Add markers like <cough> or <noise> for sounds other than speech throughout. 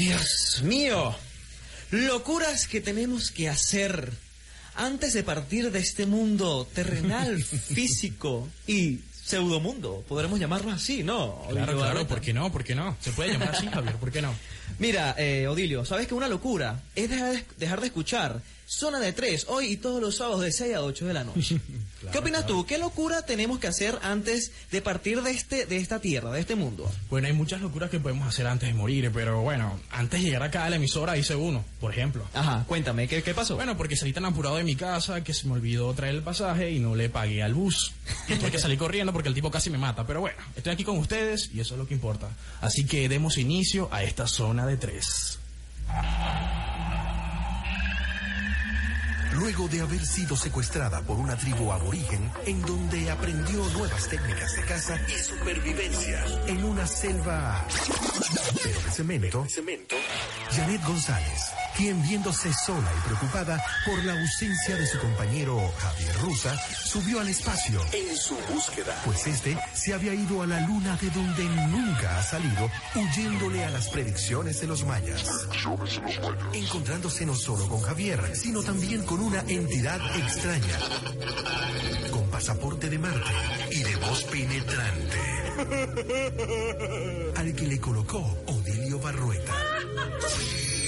Dios mío, locuras que tenemos que hacer antes de partir de este mundo terrenal, <laughs> físico y pseudomundo. Podremos llamarlo así, ¿no? Claro, Odilio claro? ¿por qué no? ¿Por qué no? Se puede llamar así, Javier, ¿por qué no? Mira, eh, Odilio, ¿sabes que una locura es dejar de, dejar de escuchar Zona de Tres hoy y todos los sábados de 6 a 8 de la noche? <laughs> ¿Qué opinas tú? ¿Qué locura tenemos que hacer antes de partir de, este, de esta tierra, de este mundo? Bueno, hay muchas locuras que podemos hacer antes de morir, pero bueno, antes de llegar acá a la emisora hice uno, por ejemplo. Ajá, cuéntame, ¿qué, qué pasó? Bueno, porque salí tan apurado de mi casa que se me olvidó traer el pasaje y no le pagué al bus. Y tuve que salir corriendo porque el tipo casi me mata. Pero bueno, estoy aquí con ustedes y eso es lo que importa. Así que demos inicio a esta zona de tres. Luego de haber sido secuestrada por una tribu aborigen en donde aprendió nuevas técnicas de caza y supervivencia en una selva. Pero de cemento, Janet González, quien viéndose sola y preocupada por la ausencia de su compañero Javier Rusa, subió al espacio. En su búsqueda, pues este se había ido a la luna de donde nunca ha salido, huyéndole a las predicciones de los mayas. Encontrándose no solo con Javier, sino también con una entidad extraña, con pasaporte de Marte y de voz penetrante, <laughs> al que le colocó Odilio Barrueta.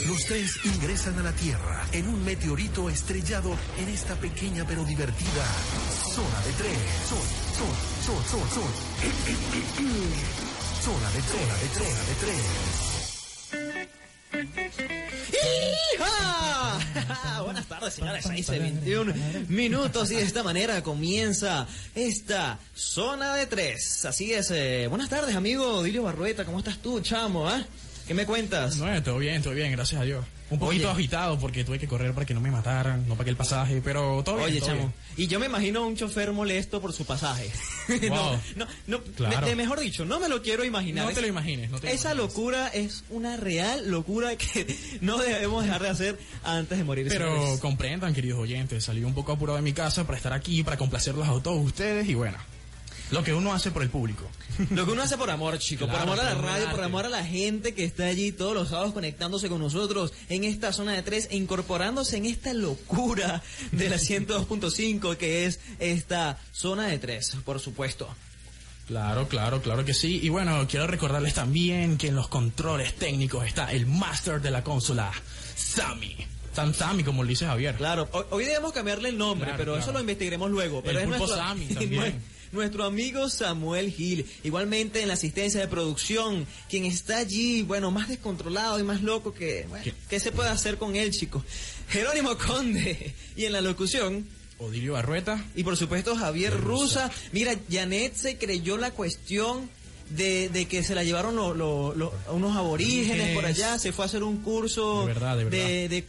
Los tres ingresan a la Tierra en un meteorito estrellado en esta pequeña pero divertida zona de tres. Zona, zona, zona, zona, zona. Zona de zona de zona de tres. ¡Hija! <laughs> Buenas tardes, señores. 6 y 21 minutos y de esta manera comienza esta zona de tres. Así es. eh, buenas tardes, amigo Odilio Barrueta. ¿Cómo estás tú, chamo? ah? ¿Qué me cuentas? No, todo bien, todo bien, gracias a Dios. Un poquito Oye. agitado porque tuve que correr para que no me mataran, no pagué el pasaje, pero todo bien. Oye, todo chamo. bien. Y yo me imagino a un chofer molesto por su pasaje. <laughs> Wow. no, no, no, Claro. me- de mejor dicho, no me lo quiero imaginar. No te lo imagines, no te lo Esa imagines. locura es una real locura que <laughs> no debemos dejar de hacer antes de morir. Pero comprendan, queridos oyentes, salí un poco apurado de mi casa para estar aquí, para complacerlos a todos ustedes y bueno, lo que uno hace por el público. <laughs> Lo que uno hace por amor, chico, Claro, por amor a la radio, por amor a la gente que está allí todos los sábados conectándose con nosotros en esta zona de tres e incorporándose en esta locura de la 102.5 que es esta zona de tres, por supuesto. Claro, claro, claro que sí. Y bueno, quiero recordarles también que en los controles técnicos está el master de la consola, Sammy. San Sammy, como le dice Javier. Claro, hoy, hoy debemos cambiarle el nombre, Claro, pero claro. eso lo investigaremos luego. Pero El es nuestro, Sammy <laughs> también. Nuestro amigo Samuel Gil, igualmente en la asistencia de producción, quien está allí, bueno, más descontrolado y más loco que, bueno, ¿Qué? ¿qué se puede hacer con él, chicos? Jerónimo Conde, y en la locución, Odilio Barrueta. y por supuesto Javier Rusa. Mira, Janet se creyó la cuestión de, de que se la llevaron lo- lo- lo- unos aborígenes por allá, se fue a hacer un curso De verdad, de verdad. de, de.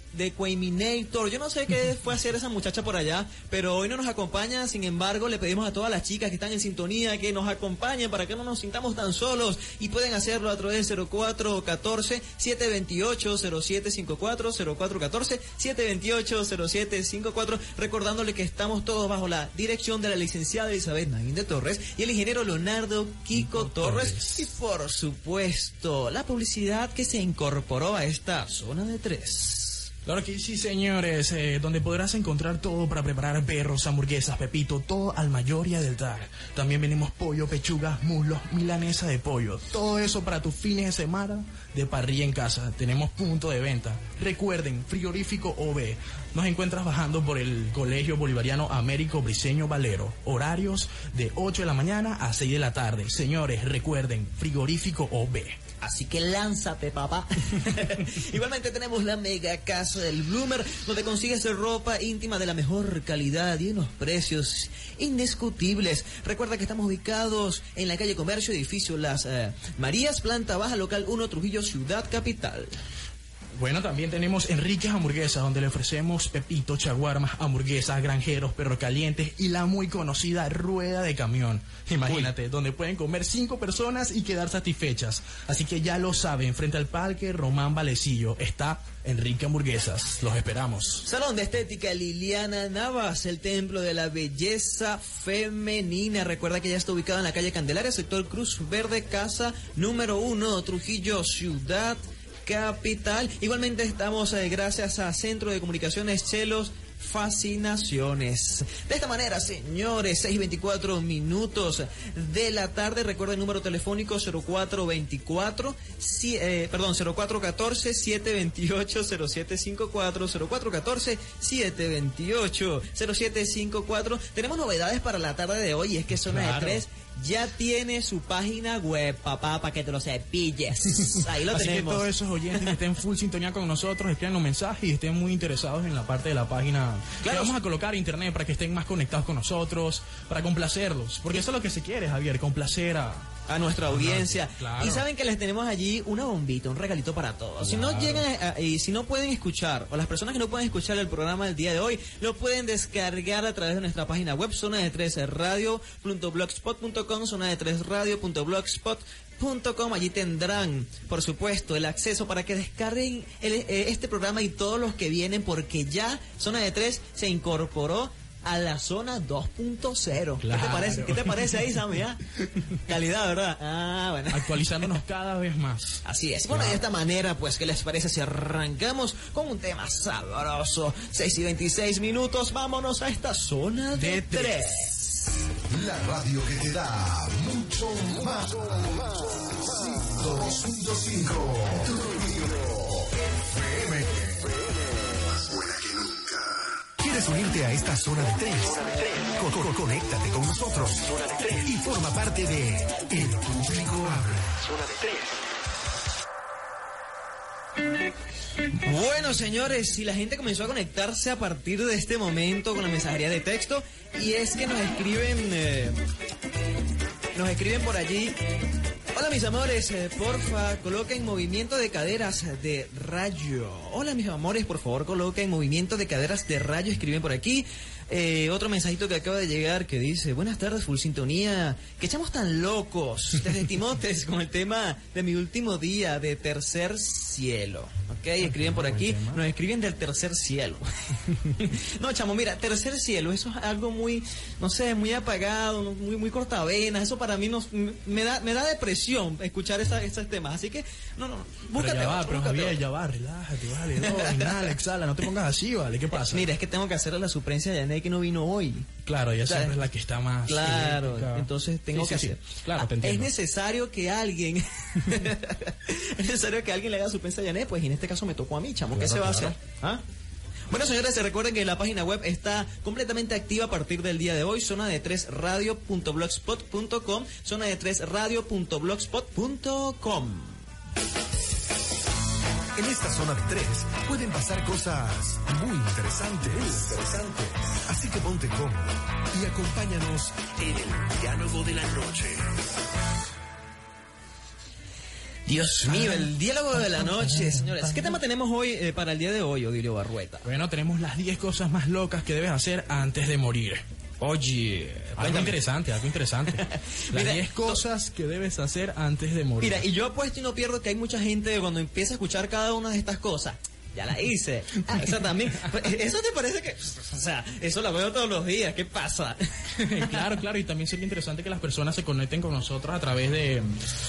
Yo no sé qué fue a hacer esa muchacha por allá, pero hoy no nos acompaña. Sin embargo, le pedimos a todas las chicas que están en sintonía que nos acompañen para que no nos sintamos tan solos y pueden hacerlo a través del 0414 728 0754 0414 728 0754 recordándole que estamos todos bajo la dirección de la licenciada Elizabeth Naguín de Torres y el ingeniero Leonardo Kiko Torres Torres. y por supuesto la publicidad que se incorporó a esta zona de tres. Claro que sí, señores, eh, donde podrás encontrar todo para preparar perros, hamburguesas, pepito, todo al mayor y a del. También venimos pollo, pechugas, muslos, milanesa de pollo. Todo eso para tus fines de semana de parrilla en casa. Tenemos punto de venta. Recuerden, frigorífico OB. Nos encuentras bajando por el Colegio Bolivariano Américo Briceño Valero. Horarios de 8 de la mañana a 6 de la tarde. Señores, recuerden, frigorífico OB. Así que lánzate, papá. <laughs> Igualmente tenemos la mega casa del Bloomer, donde consigues ropa íntima de la mejor calidad y unos precios indiscutibles. Recuerda que estamos ubicados en la calle Comercio, edificio Las eh, Marías, planta baja, local 1, Trujillo, Ciudad Capital. Bueno, también tenemos Enrique's Hamburguesas, donde le ofrecemos pepito, chaguarmas, hamburguesas, granjeros, perros calientes y la muy conocida rueda de camión. Imagínate, donde pueden comer cinco personas y quedar satisfechas. Así que ya lo saben, frente al parque Román Valecillo está Enrique Hamburguesas. Los esperamos. Salón de Estética Liliana Navas, el templo de la belleza femenina. Recuerda que ya está ubicado en la calle Candelaria, sector Cruz Verde, casa número uno, Trujillo, Ciudad capital. Igualmente estamos eh, gracias a Centro de Comunicaciones Chelos fascinaciones. De esta manera, señores, 6.24 minutos de la tarde. Recuerden el número telefónico 0424, si, eh, perdón, 0414-728-0754, 0414-728-0754. Tenemos novedades para la tarde de hoy, es que Zona Claro. de Tres ya tiene su página web, papá, para que te lo cepilles. <laughs> Ahí lo Así que tenemos. todos esos oyentes que estén full sintonía con nosotros, escriban un mensaje y estén muy interesados en la parte de la página. que Claro. vamos a colocar internet para que estén más conectados con nosotros, para complacerlos. Porque eso es lo que se quiere, Javier, complacer a... a nuestra audiencia. claro. Y saben que les tenemos allí una bombita, un regalito para todos. Si no llegan a- y si no pueden escuchar, o las personas que no pueden escuchar el programa del día de hoy, lo pueden descargar a través de nuestra página web, zona de 3 radio.blogspot.com, zona de 3 radio.blogspot.com. Allí tendrán, por supuesto, el acceso para que descarguen el- eh, este programa y todos los que vienen, porque ya Zona de 3 se incorporó a la zona 2.0. ¿Qué te Claro. parece? ¿Qué te parece ahí, Sammy? ah? <laughs> Calidad, ¿verdad? Ah, bueno. actualizándonos cada vez más. Así es. Bueno, de esta manera, pues, ¿qué les parece si arrancamos con un tema sabroso? 6 y 26 minutos, vámonos a esta zona de De 3. La radio que te da mucho más. 2.5 FM. ¿Quieres unirte a esta zona de tres? Co- conéctate con nosotros y forma parte de El Público Habla. Bueno, señores, si la gente comenzó a conectarse a partir de este momento con la mensajería de texto, y es que nos escriben, eh, nos escriben por allí. Hola mis amores, eh, porfa, coloquen movimiento de caderas de rayo. Hola mis amores, por favor coloquen movimiento de caderas de rayo, escriben por aquí. Eh, otro mensajito que acaba de llegar que dice, buenas tardes, full sintonía, que echamos tan locos desde <laughs> Timotes con el tema de mi último día de tercer cielo. Ok, escriben por aquí, nos escriben del tercer cielo. <laughs> no, chamo, mira, tercer cielo, eso es algo muy, no sé, muy apagado, muy, muy cortavenas, eso para mí nos, me, da, me da depresión escuchar esa, esos temas, así que, no, no, búscate pero ya va, otro, pero Javier, otro. ya va, relájate, vale, no, inhala, exhala, no te pongas así, vale, ¿qué <laughs> pasa? Mira, es que tengo que hacerle la suplencia de que no vino hoy. claro, ella sea, siempre es la que está más... Claro, eléctrica. entonces tengo Sí, que sí, sí. hacer. Claro, te Ah, es necesario que alguien, <laughs> es necesario que alguien le haga suplencia a Yané, pues y en este caso me tocó a mí, chamo, ¿qué Claro, se va a claro. hacer? ¿Ah? Bueno, señores, se recuerden que la página web está completamente activa a partir del día de hoy, zona de 3 radio.blogspot.com, zona de 3 radio.blogspot.com. En esta zona de tres pueden pasar cosas muy interesantes. interesantes. Así que ponte cómodo y acompáñanos en el diálogo de la noche. Dios mío, el diálogo de la noche, señores. ¿Qué tema tenemos hoy eh, para el día de hoy, Odilio Barrueta? Bueno, tenemos las 10 cosas más locas que debes hacer antes de morir. Oye, Algo interesante, algo interesante. <laughs> Las Mira, 10 cosas que debes hacer antes de morir. Mira, y yo apuesto y no pierdo que hay mucha gente que cuando empieza a escuchar cada una de estas cosas. Ya la hice. <laughs> Ah, esa también. Pues, ¿Eso te parece que.? O sea, eso la veo todos los días. ¿Qué pasa? <laughs> claro, claro, y también sería interesante que las personas se conecten con nosotros a través de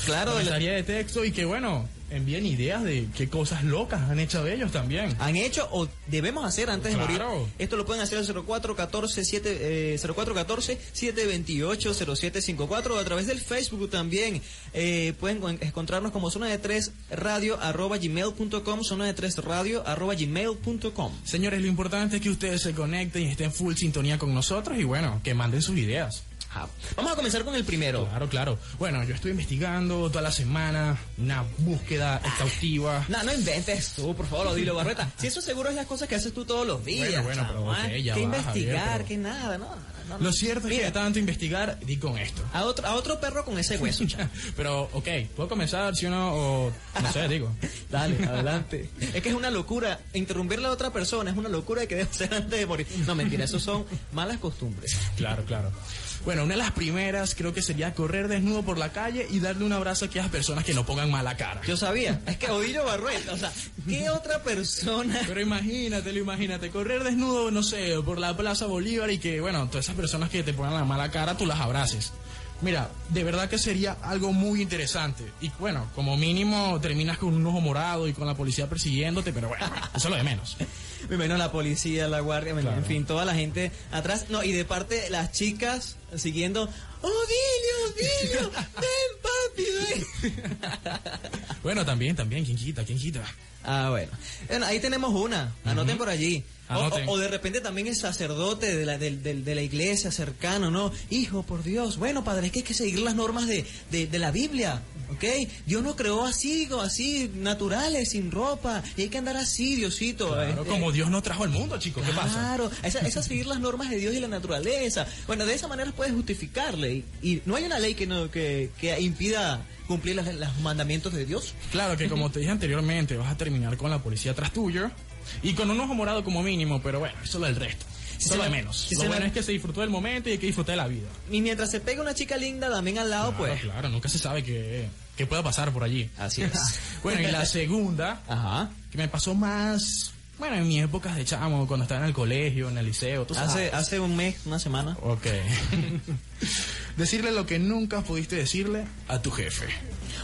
Claro, la de la- de texto y que, bueno, envíen ideas de qué cosas locas han hecho ellos también. han hecho o debemos hacer antes de morir. Esto lo pueden hacer al 0414 7, eh, 0414 728 0754 o a través del Facebook también. Eh, pueden con- encontrarnos como zona de 3 radio arroba gmail.com, zona de 3 radio arroba gmail.com. Señores, lo importante es que ustedes se conecten y estén full sintonía con nosotros y, bueno, que manden sus ideas. Vamos a comenzar con el primero. Claro, claro. Bueno, yo estoy investigando toda la semana, una búsqueda exhaustiva. No, no inventes tú, por favor, Odilo Barreta. Si eso seguro es las cosas que haces tú todos los días. Bueno, bueno, pero chamo, ok, ¿ah? ya Que va, investigar, Javier, pero- que nada, no. No, no. Lo cierto es que Mira, de tanto investigar, di con esto. a otro, a otro perro con ese hueso. <laughs> Pero, ok, ¿puedo comenzar, sí o no? O, no sé, digo. <laughs> Dale, adelante. Es que es una locura. Interrumpirle a otra persona es una locura que debe hacer antes de morir. No, mentira, eso son malas costumbres. Claro, claro. Bueno, una de las primeras creo que sería correr desnudo por la calle y darle un abrazo a aquellas personas que no pongan mala cara. Yo sabía. Es que Odillo Barrueta, o sea, ¿qué otra persona? Pero imagínatelo, imagínate, correr desnudo, no sé, por la Plaza Bolívar y que, bueno, todas esas personas que te pongan la mala cara, tú las abraces. Mira, de verdad que sería algo muy interesante. Y bueno, como mínimo terminas con un ojo morado y con la policía persiguiéndote, pero bueno, <laughs> eso es lo de menos. Me imagino la policía, la guardia, Claro. en fin, toda la gente atrás. No, y de parte las chicas siguiendo. ¡Oh, Dilio, Dilio! <laughs> ¡Ven, papi, ven! Bueno, también, también, ¿quién quita, quién quita? Ah, bueno. Bueno, ahí tenemos una. Anoten por allí. O, Anoten. o- de repente también el sacerdote de la, del- de la iglesia cercano, ¿no? Hijo, por Dios. Bueno, padre, es que hay que seguir las normas de, de- de la Biblia, ¿ok? Dios nos creó así, así, naturales, sin ropa. Y hay que andar así, Diosito. Claro, este, como Dios nos trajo al mundo, chicos, ¿qué pasa? Claro, esa, esa es seguir las normas de Dios y la naturaleza. Bueno, de esa manera puedes justificarle. Y, y no hay una ley que, no, que, que impida cumplir las- los mandamientos de Dios. Claro que como te dije anteriormente, vas a terminar con la policía atrás tuyo y con un ojo morado como mínimo, pero bueno, eso es lo del resto. Si Eso se es lo de menos. si lo bueno la- es que se disfrutó del momento y hay que disfrutar de la vida. Y mientras se pega una chica linda también al lado, Claro, pues. claro, nunca se sabe qué, qué pueda pasar por allí. Así es. <laughs> bueno, y la segunda, Ajá. que me pasó más, bueno, en mis épocas de chamo, cuando estaba en el colegio, en el liceo, tú sabes. Hace, hace un mes, una semana. Ok. <laughs> Decirle lo que nunca pudiste decirle a tu jefe,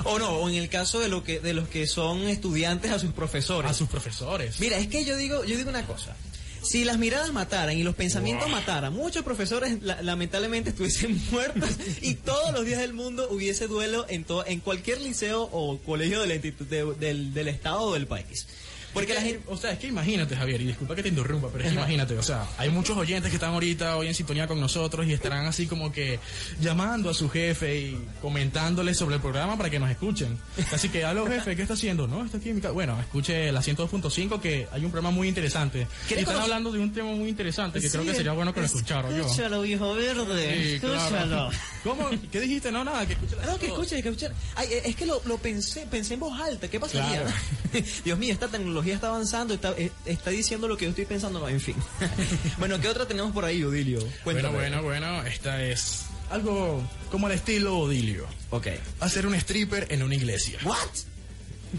O no, o en el caso de lo que de los que son estudiantes a sus profesores. a sus profesores. Mira, es que yo digo, yo digo una cosa. Si las miradas mataran y los pensamientos mataran, muchos profesores la- lamentablemente estuviesen <laughs> muertos y todos los días del mundo hubiese duelo en en cualquier liceo o colegio de la institu- de- del, del estado o del país. Porque la gente O sea, es que imagínate, Javier, y disculpa que te interrumpa, pero es que imagínate, o sea, hay muchos oyentes que están ahorita hoy en sintonía con nosotros y estarán así como que llamando a su jefe y comentándole sobre el programa para que nos escuchen. Así que, aló jefe, ¿qué está haciendo? No, está aquí en mi casa. Bueno, escuche la 102.5 que hay un programa muy interesante. Y ¿Quieres están conocer- hablando de un tema muy interesante que creo que Sí, sería bueno que lo escucharan yo. Escúchalo, viejo verde. Sí, claro. escúchalo. ¿Cómo? ¿Qué dijiste? No, nada, que escuche la No, que escuche, que escuche. Ay, es que lo, lo pensé, pensé en voz alta. ¿Qué pasaría? Claro. <laughs> Dios mío, esta tecnología está avanzando, está, eh, está diciendo lo que yo estoy pensando. No, en fin. <laughs> bueno, ¿qué otra tenemos por ahí, Odilio? Bueno, Cuéntame. bueno, bueno, esta es algo como el estilo Odilio. Ok. Hacer un stripper en una iglesia. ¿What?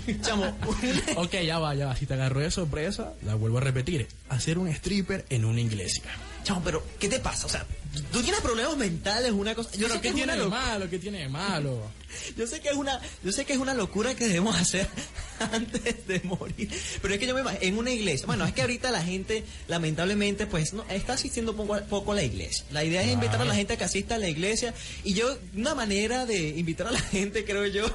<laughs> Chamo, Ok, ya va, ya va. Si te agarró de sorpresa, la vuelvo a repetir. Hacer un stripper en una iglesia. chamo, pero ¿qué te pasa? O sea, tú tienes problemas mentales, una cosa. Yo Pero sé que ¿qué es tiene una de malo? ¿Qué tiene de malo? <laughs> Yo sé que es una, yo sé que es una locura que debemos hacer <laughs> antes de morir, pero es que yo me imagino en una iglesia. Bueno, es que ahorita la gente, lamentablemente, pues no está asistiendo poco, a- poco a la iglesia. La idea es invitar a la gente a que asista a la iglesia y yo una manera de invitar a la gente, creo yo,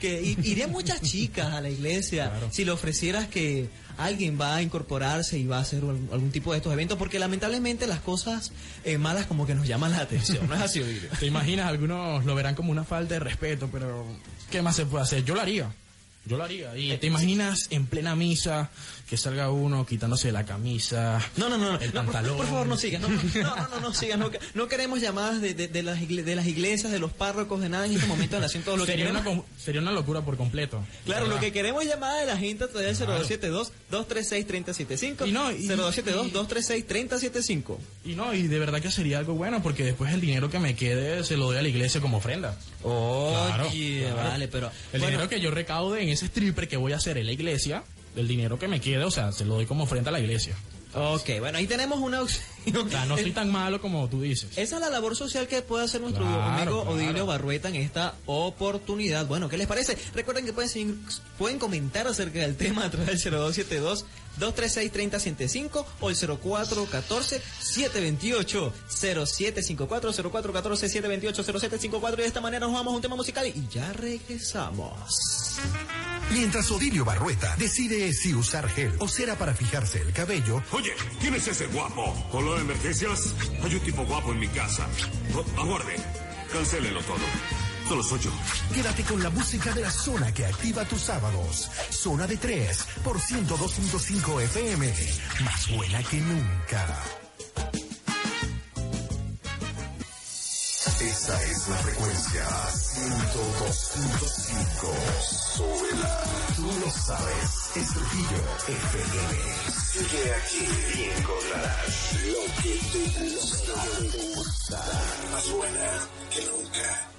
que irían muchas chicas a la iglesia Claro. si le ofrecieras que alguien va a incorporarse y va a hacer algún, algún tipo de estos eventos, porque lamentablemente las cosas eh, malas como que nos llaman la atención. ¿No es así? <laughs> Te imaginas, algunos lo verán como una falta de respeto, pero ¿qué más se puede hacer? Yo lo haría. Yo lo haría. Y te imaginas en plena misa que salga uno quitándose la camisa, No, no, no, el no, pantalón. Por, favor, no sigas. No, no, no, no, no sigas. No, que- no queremos llamadas de, de, de las de las iglesias, de los párrocos, de nada en este momento de la nación. Todo lo que sería, una, queremos. sería una locura por completo. Claro, ¿verdad? lo que queremos es llamada de la gente a través del Claro. 072-236-3075. Y no, y- 072-236-3075. Y no, y de verdad que sería algo bueno porque después el dinero que me quede se lo doy a la iglesia como ofrenda. Claro, claro. vale, pero. El bueno, dinero que yo recaude en ese stripper que voy a hacer en la iglesia, el dinero que me quede, o sea, se lo doy como ofrenda a la iglesia. Ok, bueno, ahí tenemos una opción. O sea, no soy tan malo como tú dices. Esa es la labor social que puede hacer nuestro Claro, amigo claro. Odilio Barrueta en esta oportunidad. Bueno, ¿qué les parece? Recuerden que pueden, pueden comentar acerca del tema a través del 0272 236-3075 o el 0414-728 0754 0414 728 0754 y de esta manera nos vamos a un tema musical y ya regresamos. Mientras Odilio Barrueta decide si usar gel o cera para fijarse el cabello, Oye, ¿quién es ese guapo? ¿Con lo de emergencias? Hay un tipo guapo en mi casa. Aguarde. Cancélelo todo. Solo soy yo. quédate con la música de la zona que activa tus sábados. Zona de 3 por 102.5 FM. Más buena que nunca. Es la frecuencia 102.5. Súbela. Tú lo sabes. Es Trujillo FM. Sigue aquí y encontrarás lo que te gusta. Más buena que nunca.